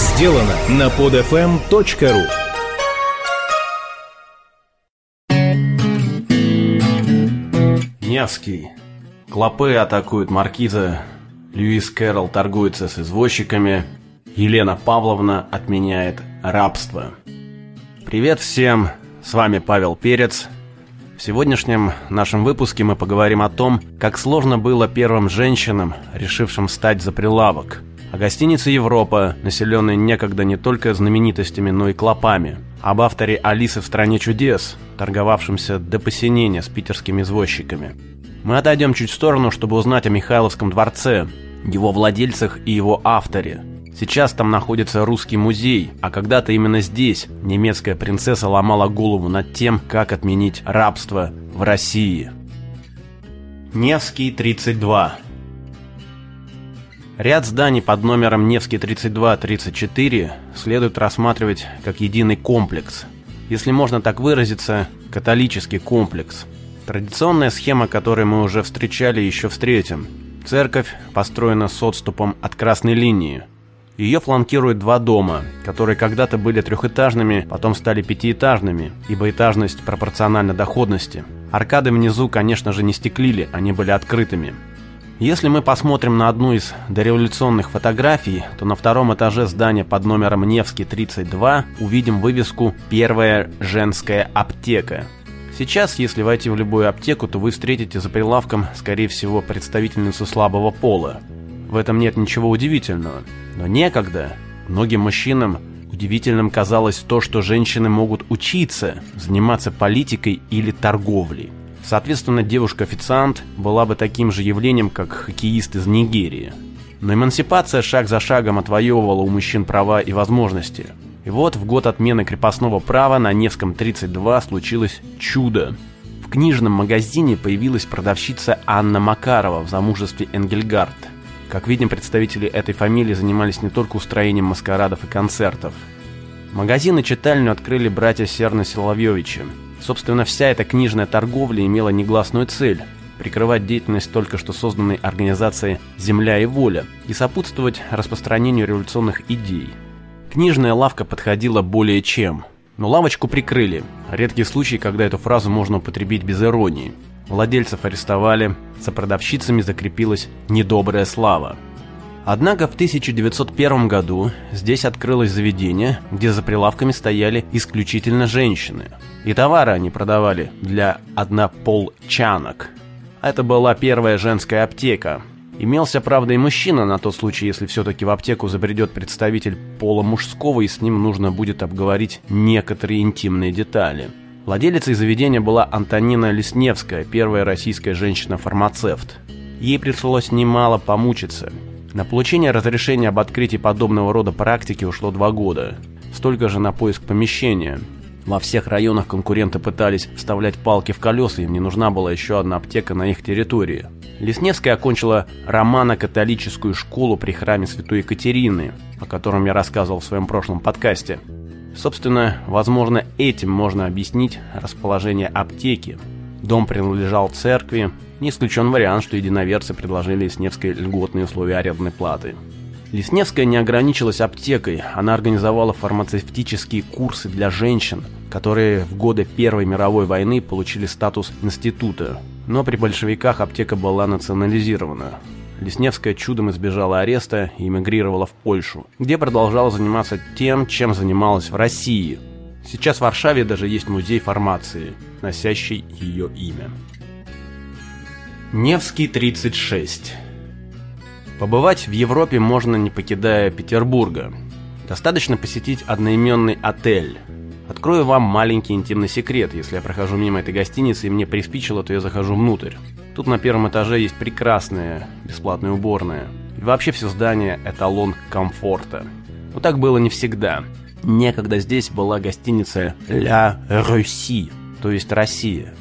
сделано на podfm.ru Невский. Клопы атакуют маркиза. Льюис Кэрролл торгуется с извозчиками. Елена Павловна отменяет рабство. Привет всем, с вами Павел Перец. В сегодняшнем нашем выпуске мы поговорим о том, как сложно было первым женщинам, решившим стать за прилавок. О гостинице «Европа», населенной некогда не только знаменитостями, но и клопами. Об авторе «Алисы в стране чудес», торговавшемся до посинения с питерскими извозчиками. Мы отойдем чуть в сторону, чтобы узнать о Михайловском дворце, его владельцах и его авторе. Сейчас там находится русский музей, а когда-то именно здесь немецкая принцесса ломала голову над тем, как отменить рабство в России. Невский 32 Ряд зданий под номером Невский 32-34 следует рассматривать как единый комплекс. Если можно так выразиться, католический комплекс. Традиционная схема, которую мы уже встречали еще встретим. Церковь построена с отступом от красной линии. Ее фланкируют два дома, которые когда-то были трехэтажными, потом стали пятиэтажными, ибо этажность пропорциональна доходности. Аркады внизу, конечно же, не стеклили, они были открытыми. Если мы посмотрим на одну из дореволюционных фотографий, то на втором этаже здания под номером Невский 32 увидим вывеску «Первая женская аптека». Сейчас, если войти в любую аптеку, то вы встретите за прилавком, скорее всего, представительницу слабого пола. В этом нет ничего удивительного. Но некогда многим мужчинам удивительным казалось то, что женщины могут учиться, заниматься политикой или торговлей. Соответственно, девушка-официант была бы таким же явлением, как хоккеист из Нигерии. Но эмансипация шаг за шагом отвоевывала у мужчин права и возможности. И вот в год отмены крепостного права на Невском 32 случилось чудо. В книжном магазине появилась продавщица Анна Макарова в замужестве Энгельгард. Как видим, представители этой фамилии занимались не только устроением маскарадов и концертов. Магазин и читальню открыли братья Серна-Соловьевичи. Собственно, вся эта книжная торговля имела негласную цель – прикрывать деятельность только что созданной организации «Земля и воля» и сопутствовать распространению революционных идей. Книжная лавка подходила более чем. Но лавочку прикрыли. Редкий случай, когда эту фразу можно употребить без иронии. Владельцев арестовали, за продавщицами закрепилась недобрая слава. Однако в 1901 году здесь открылось заведение, где за прилавками стояли исключительно женщины. И товары они продавали для однополчанок. Это была первая женская аптека. Имелся, правда, и мужчина на тот случай, если все-таки в аптеку забредет представитель пола мужского и с ним нужно будет обговорить некоторые интимные детали. Владелицей заведения была Антонина Лесневская, первая российская женщина-фармацевт. Ей пришлось немало помучиться – на получение разрешения об открытии подобного рода практики ушло два года. Столько же на поиск помещения. Во всех районах конкуренты пытались вставлять палки в колеса, им не нужна была еще одна аптека на их территории. Лесневская окончила романо-католическую школу при храме Святой Екатерины, о котором я рассказывал в своем прошлом подкасте. Собственно, возможно, этим можно объяснить расположение аптеки. Дом принадлежал церкви, не исключен вариант, что единоверцы предложили Лесневской льготные условия арендной платы. Лесневская не ограничилась аптекой, она организовала фармацевтические курсы для женщин, которые в годы Первой мировой войны получили статус института. Но при большевиках аптека была национализирована. Лесневская чудом избежала ареста и эмигрировала в Польшу, где продолжала заниматься тем, чем занималась в России. Сейчас в Варшаве даже есть музей фармации, носящий ее имя. Невский 36. Побывать в Европе можно не покидая Петербурга. Достаточно посетить одноименный отель. Открою вам маленький интимный секрет. Если я прохожу мимо этой гостиницы и мне приспичило, то я захожу внутрь. Тут на первом этаже есть прекрасная бесплатная уборная. И вообще все здание – эталон комфорта. Но так было не всегда. Некогда здесь была гостиница «La Russie», то есть «Россия».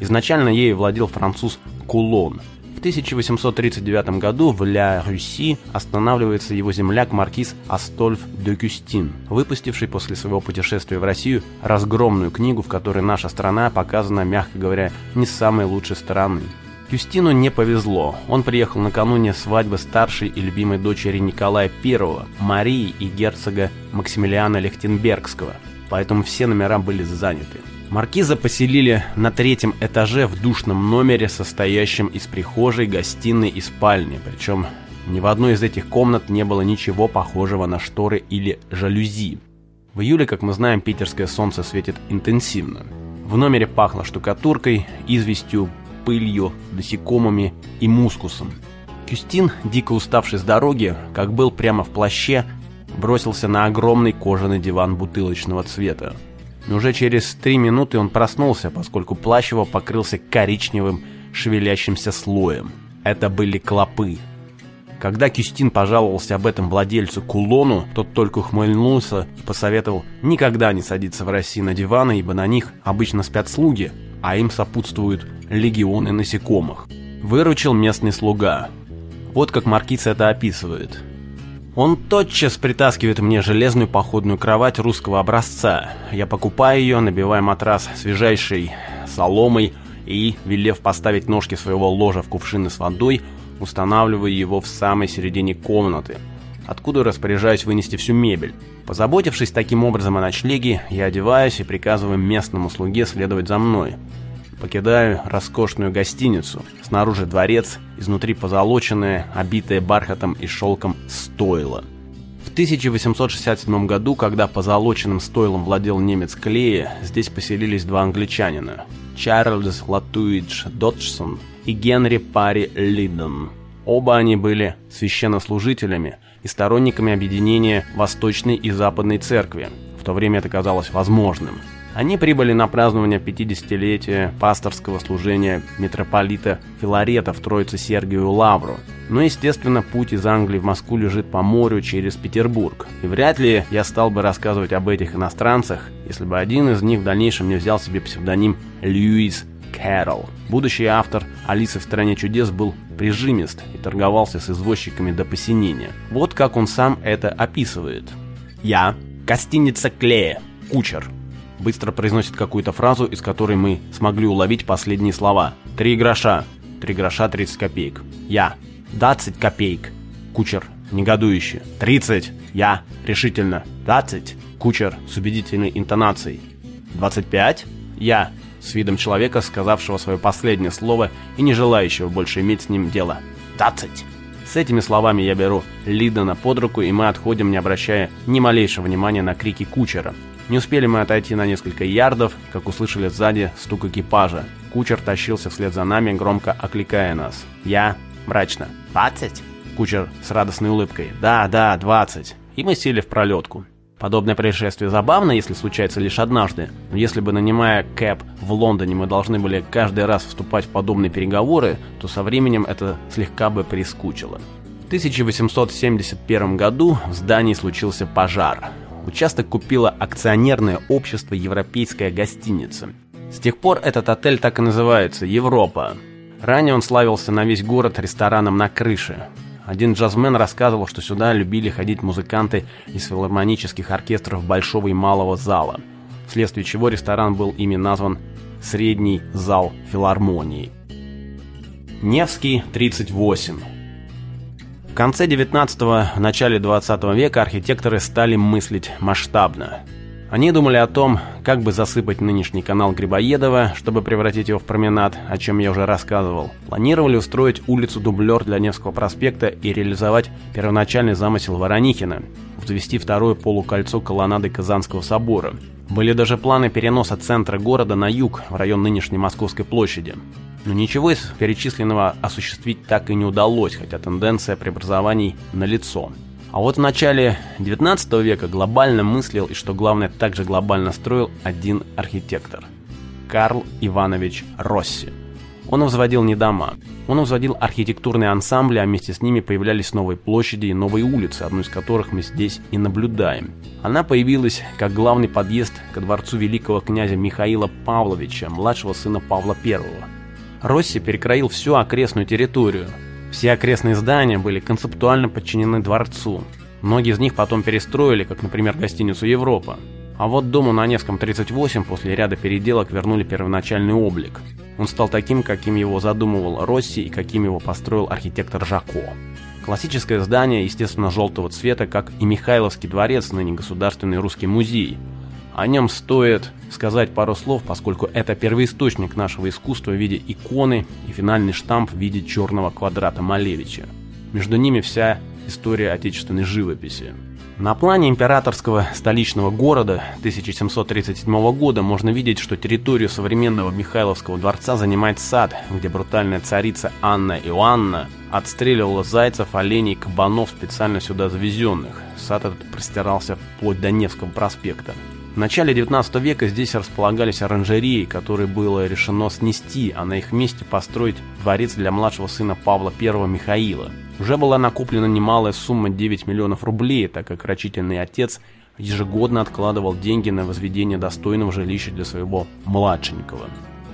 Изначально ею владел француз Кулон. В 1839 году в Ля Руси останавливается его земляк маркиз Астольф де Кюстин, выпустивший после своего путешествия в Россию разгромную книгу, в которой наша страна показана, мягко говоря, не самой лучшей стороны. Юстину не повезло. Он приехал накануне свадьбы старшей и любимой дочери Николая I, Марии и герцога Максимилиана Лехтенбергского, поэтому все номера были заняты. Маркиза поселили на третьем этаже в душном номере, состоящем из прихожей, гостиной и спальни, причем ни в одной из этих комнат не было ничего похожего на шторы или жалюзи. В июле, как мы знаем, питерское солнце светит интенсивно. В номере пахло штукатуркой, известью, пылью, насекомыми и мускусом. Кюстин, дико уставший с дороги, как был прямо в плаще, бросился на огромный кожаный диван бутылочного цвета. Но уже через три минуты он проснулся, поскольку плащ его покрылся коричневым шевелящимся слоем. Это были клопы. Когда Кюстин пожаловался об этом владельцу кулону, тот только ухмыльнулся и посоветовал никогда не садиться в России на диваны, ибо на них обычно спят слуги, а им сопутствуют легионы насекомых. Выручил местный слуга. Вот как Маркиц это описывает. Он тотчас притаскивает мне железную походную кровать русского образца. Я покупаю ее, набивая матрас свежайшей соломой и, велев поставить ножки своего ложа в кувшины с водой, устанавливаю его в самой середине комнаты, откуда распоряжаюсь вынести всю мебель. Позаботившись таким образом о ночлеге, я одеваюсь и приказываю местному слуге следовать за мной. Покидаю роскошную гостиницу. Снаружи дворец, изнутри позолоченное, обитое бархатом и шелком стойло. В 1867 году, когда позолоченным стойлом владел немец Клея, здесь поселились два англичанина – Чарльз Латуидж Доджсон и Генри Парри Лиддон. Оба они были священнослужителями и сторонниками объединения Восточной и Западной Церкви. В то время это казалось возможным. Они прибыли на празднование 50-летия пасторского служения митрополита Филарета в Троице Сергию Лавру. Но, естественно, путь из Англии в Москву лежит по морю через Петербург. И вряд ли я стал бы рассказывать об этих иностранцах, если бы один из них в дальнейшем не взял себе псевдоним Льюис Кэрролл. Будущий автор «Алисы в стране чудес» был прижимист и торговался с извозчиками до посинения. Вот как он сам это описывает. «Я, гостиница Клея, кучер, быстро произносит какую-то фразу, из которой мы смогли уловить последние слова. «Три гроша». «Три гроша, 30 копеек». «Я». «Двадцать копеек». Кучер, негодующе. «Тридцать». «Я». Решительно. «Двадцать». Кучер с убедительной интонацией. «Двадцать пять». «Я» с видом человека, сказавшего свое последнее слово и не желающего больше иметь с ним дело. «Двадцать». С этими словами я беру Лидона под руку, и мы отходим, не обращая ни малейшего внимания на крики кучера. Не успели мы отойти на несколько ярдов, как услышали сзади стук экипажа. Кучер тащился вслед за нами, громко окликая нас. Я мрачно. «Двадцать?» Кучер с радостной улыбкой. «Да, да, двадцать». И мы сели в пролетку. Подобное происшествие забавно, если случается лишь однажды, но если бы, нанимая Кэп в Лондоне, мы должны были каждый раз вступать в подобные переговоры, то со временем это слегка бы прискучило. В 1871 году в здании случился пожар. Участок купило акционерное общество «Европейская гостиница». С тех пор этот отель так и называется «Европа». Ранее он славился на весь город рестораном на крыше. Один джазмен рассказывал, что сюда любили ходить музыканты из филармонических оркестров большого и малого зала, вследствие чего ресторан был ими назван «Средний зал филармонии». Невский, 38. В конце 19-го, начале 20 века архитекторы стали мыслить масштабно – они думали о том, как бы засыпать нынешний канал Грибоедова, чтобы превратить его в променад, о чем я уже рассказывал. Планировали устроить улицу-дублер для Невского проспекта и реализовать первоначальный замысел Воронихина – взвести второе полукольцо колоннады Казанского собора. Были даже планы переноса центра города на юг, в район нынешней Московской площади. Но ничего из перечисленного осуществить так и не удалось, хотя тенденция преобразований налицо. А вот в начале 19 века глобально мыслил и, что главное, также глобально строил один архитектор – Карл Иванович Росси. Он возводил не дома, он возводил архитектурные ансамбли, а вместе с ними появлялись новые площади и новые улицы, одну из которых мы здесь и наблюдаем. Она появилась как главный подъезд ко дворцу великого князя Михаила Павловича, младшего сына Павла I. Росси перекроил всю окрестную территорию, все окрестные здания были концептуально подчинены дворцу. Многие из них потом перестроили, как, например, гостиницу «Европа». А вот дому на Невском 38 после ряда переделок вернули первоначальный облик. Он стал таким, каким его задумывал Росси и каким его построил архитектор Жако. Классическое здание, естественно, желтого цвета, как и Михайловский дворец, ныне Государственный русский музей. О нем стоит сказать пару слов, поскольку это первоисточник нашего искусства в виде иконы и финальный штамп в виде черного квадрата Малевича. Между ними вся история отечественной живописи. На плане императорского столичного города 1737 года можно видеть, что территорию современного Михайловского дворца занимает сад, где брутальная царица Анна Иоанна отстреливала зайцев, оленей, кабанов, специально сюда завезенных. Сад этот простирался вплоть до Невского проспекта. В начале 19 века здесь располагались оранжереи, которые было решено снести, а на их месте построить дворец для младшего сына Павла I Михаила. Уже была накоплена немалая сумма 9 миллионов рублей, так как рачительный отец ежегодно откладывал деньги на возведение достойного жилища для своего младшенького.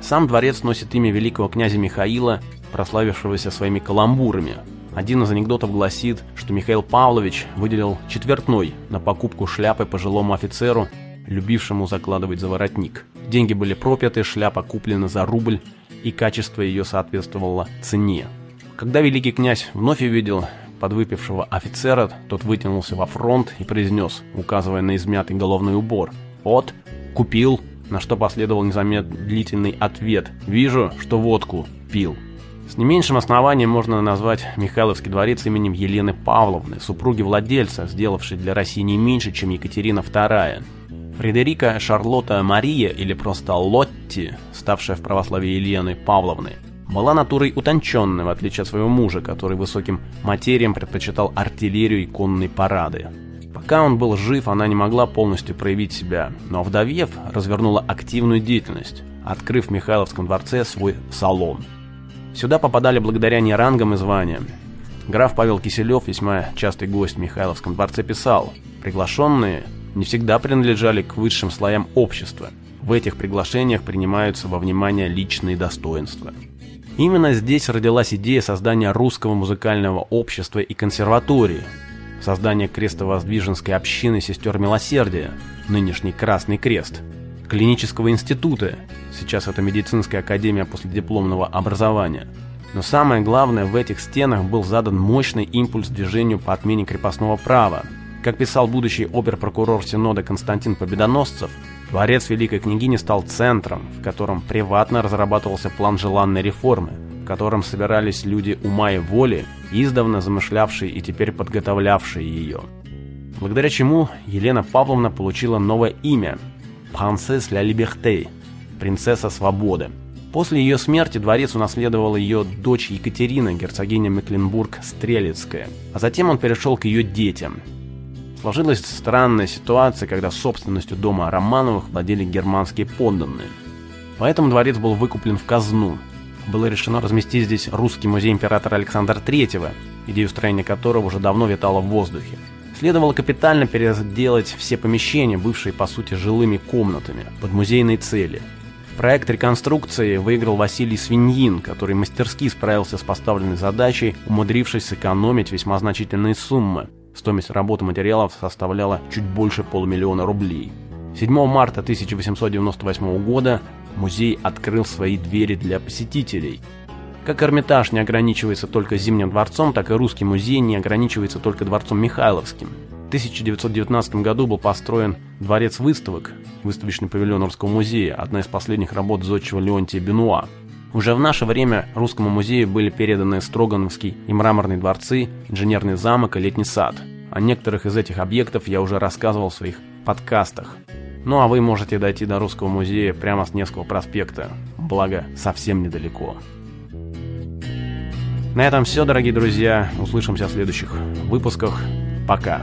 Сам дворец носит имя великого князя Михаила, прославившегося своими каламбурами. Один из анекдотов гласит, что Михаил Павлович выделил четвертной на покупку шляпы пожилому офицеру, любившему закладывать за воротник. Деньги были пропяты, шляпа куплена за рубль, и качество ее соответствовало цене. Когда великий князь вновь увидел подвыпившего офицера, тот вытянулся во фронт и произнес, указывая на измятый головной убор. «Вот, купил», на что последовал незамедлительный ответ. «Вижу, что водку пил». С не меньшим основанием можно назвать Михайловский дворец именем Елены Павловны, супруги владельца, сделавшей для России не меньше, чем Екатерина II. Фредерика Шарлотта Мария, или просто Лотти, ставшая в православии Еленой Павловны, была натурой утонченной, в отличие от своего мужа, который высоким материям предпочитал артиллерию и конные парады. Пока он был жив, она не могла полностью проявить себя, но вдовев, развернула активную деятельность, открыв в Михайловском дворце свой салон. Сюда попадали благодаря не рангам и званиям. Граф Павел Киселев, весьма частый гость в Михайловском дворце, писал, приглашенные не всегда принадлежали к высшим слоям общества. В этих приглашениях принимаются во внимание личные достоинства. Именно здесь родилась идея создания русского музыкального общества и консерватории, создания крестовоздвиженской общины сестер милосердия, нынешний Красный Крест, клинического института, сейчас это медицинская академия после дипломного образования. Но самое главное, в этих стенах был задан мощный импульс движению по отмене крепостного права. Как писал будущий оберпрокурор Синода Константин Победоносцев, Дворец Великой Княгини стал центром, в котором приватно разрабатывался план желанной реформы, в котором собирались люди ума и воли, издавна замышлявшие и теперь подготовлявшие ее. Благодаря чему Елена Павловна получила новое имя – «Принцесс ля Либерте» – «Принцесса Свободы». После ее смерти дворец унаследовала ее дочь Екатерина, герцогиня Мекленбург-Стрелецкая, а затем он перешел к ее детям – Сложилась странная ситуация, когда собственностью дома Романовых владели германские подданные. Поэтому дворец был выкуплен в казну. Было решено разместить здесь русский музей императора Александра III, идею строения которого уже давно витала в воздухе. Следовало капитально переделать все помещения, бывшие по сути жилыми комнатами, под музейные цели. Проект реконструкции выиграл Василий Свиньин, который мастерски справился с поставленной задачей, умудрившись сэкономить весьма значительные суммы – Стоимость работы материалов составляла чуть больше полумиллиона рублей. 7 марта 1898 года музей открыл свои двери для посетителей. Как Эрмитаж не ограничивается только Зимним дворцом, так и Русский музей не ограничивается только дворцом Михайловским. В 1919 году был построен дворец выставок, выставочный павильон Русского музея, одна из последних работ зодчего Леонтия Бенуа. Уже в наше время Русскому музею были переданы Строгановский и Мраморный дворцы, Инженерный замок и Летний сад. О некоторых из этих объектов я уже рассказывал в своих подкастах. Ну а вы можете дойти до Русского музея прямо с Невского проспекта, благо совсем недалеко. На этом все, дорогие друзья. Услышимся в следующих выпусках. Пока.